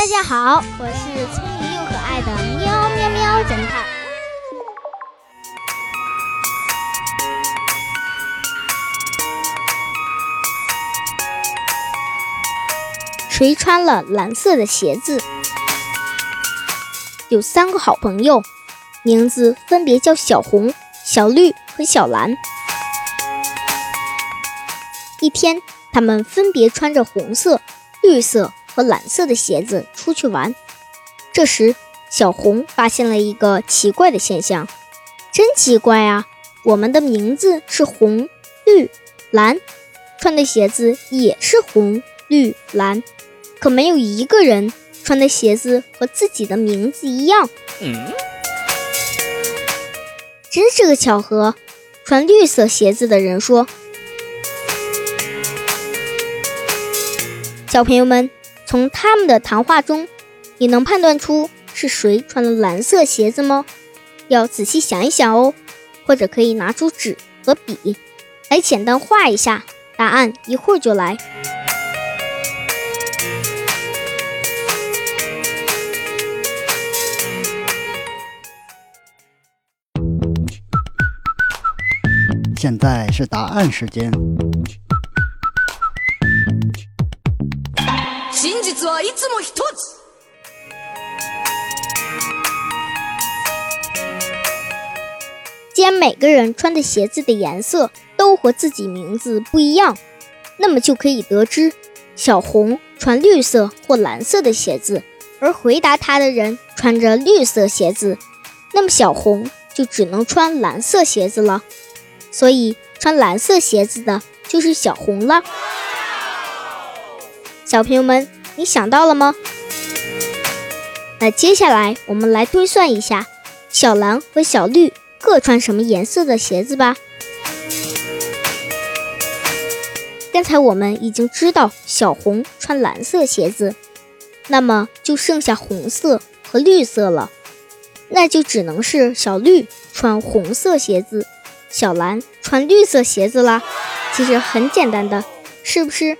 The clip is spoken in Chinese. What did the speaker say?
大家好，我是聪明又可爱的喵喵喵侦探。谁穿了蓝色的鞋子？有三个好朋友，名字分别叫小红、小绿和小蓝。一天，他们分别穿着红色、绿色。和蓝色的鞋子出去玩，这时小红发现了一个奇怪的现象，真奇怪啊！我们的名字是红、绿、蓝，穿的鞋子也是红、绿、蓝，可没有一个人穿的鞋子和自己的名字一样。嗯，真是个巧合。穿绿色鞋子的人说：“小朋友们。”从他们的谈话中，你能判断出是谁穿了蓝色鞋子吗？要仔细想一想哦，或者可以拿出纸和笔来简单画一下。答案一会儿就来。现在是答案时间。既然每个人穿的鞋子的颜色都和自己名字不一样，那么就可以得知，小红穿绿色或蓝色的鞋子，而回答他的人穿着绿色鞋子，那么小红就只能穿蓝色鞋子了。所以，穿蓝色鞋子的就是小红了。小朋友们。你想到了吗？那接下来我们来推算一下，小蓝和小绿各穿什么颜色的鞋子吧。刚才我们已经知道小红穿蓝色鞋子，那么就剩下红色和绿色了，那就只能是小绿穿红色鞋子，小蓝穿绿色鞋子啦。其实很简单的，是不是？